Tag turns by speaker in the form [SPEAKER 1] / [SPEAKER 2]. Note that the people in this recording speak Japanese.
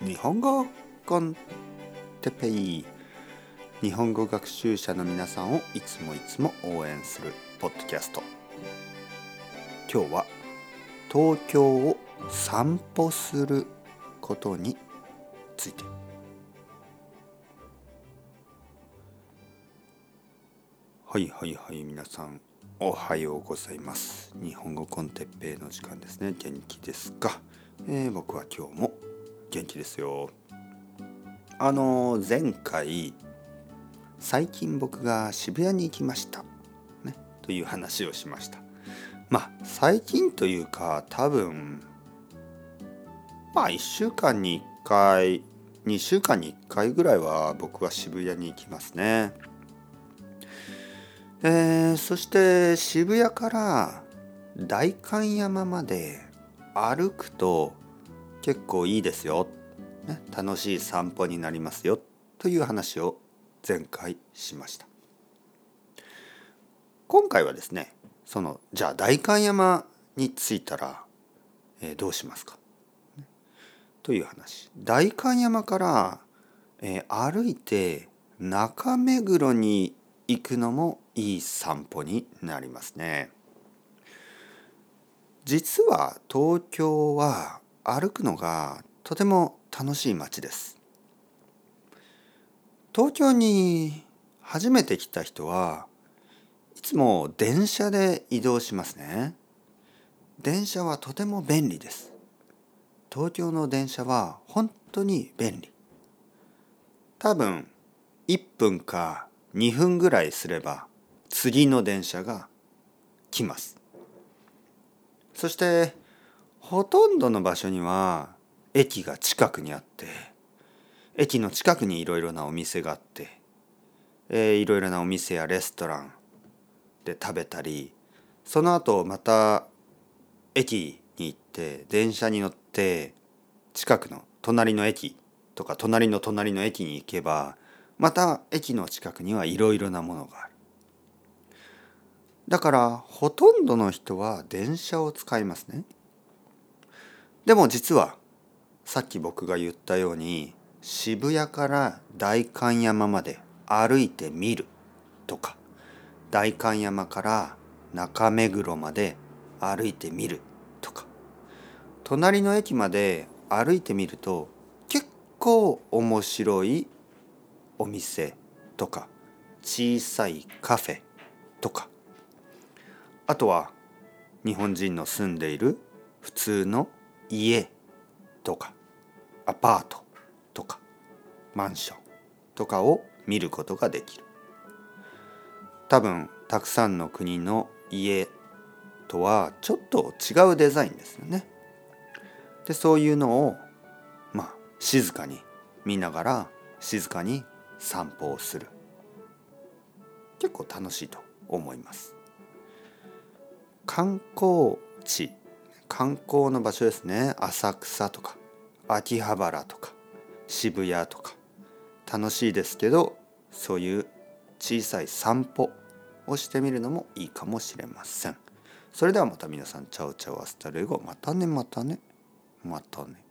[SPEAKER 1] 日本語コンテペイ日本語学習者の皆さんをいつもいつも応援するポッドキャスト。今日は東京を散歩することについて。はいはいはい皆さんおはようございます。日本語コンテッペイの時間ですね。元気ですか、えー、僕は今日も元気ですよ。あの前回最近僕が渋谷に行きました。ねという話をしました。まあ最近というか多分まあ1週間に1回2週間に1回ぐらいは僕は渋谷に行きますね。えー、そして渋谷から代官山まで歩くと結構いいですよ、ね、楽しい散歩になりますよという話を前回しました。今回はですねそのじゃあ代官山に着いたら、えー、どうしますか、ね、という話。代官山から、えー、歩いて中目黒に行くのもいい散歩になりますね。実は東京は歩くのがとても楽しい街です。東京に初めて来た人はいつも電車で移動しますね。電車はとても便利です。東京の電車は本当に便利。多分1分か2分ぐらいすれば次の電車が来ます。そしてほとんどの場所には駅が近くにあって駅の近くにいろいろなお店があって、いろいろなお店やレストランで食べたりその後また駅に行って電車に乗って近くの隣の駅とか隣の隣の駅に行けばまた駅の近くにはいろいろなものがある。だからほとんどの人は電車を使いますね。でも実はさっき僕が言ったように渋谷から代官山まで歩いてみるとか代官山から中目黒まで歩いてみるとか隣の駅まで歩いてみると結構面白いお店とか小さいカフェとかあとは日本人の住んでいる普通の家とかアパートとかマンションとかを見ることができる。多分たくさんの国の家とはちょっと違うデザインですよね。でそういうのをまあ静かに見ながら静かに散歩をする。結構楽しいと思います。観光地観光の場所ですね。浅草とか秋葉原とか渋谷とか。楽しいですけどそういう小さい散歩をしてみるのもいいかもしれません。それではまた皆さん Chao chao hasta luego。またねまたねまたね。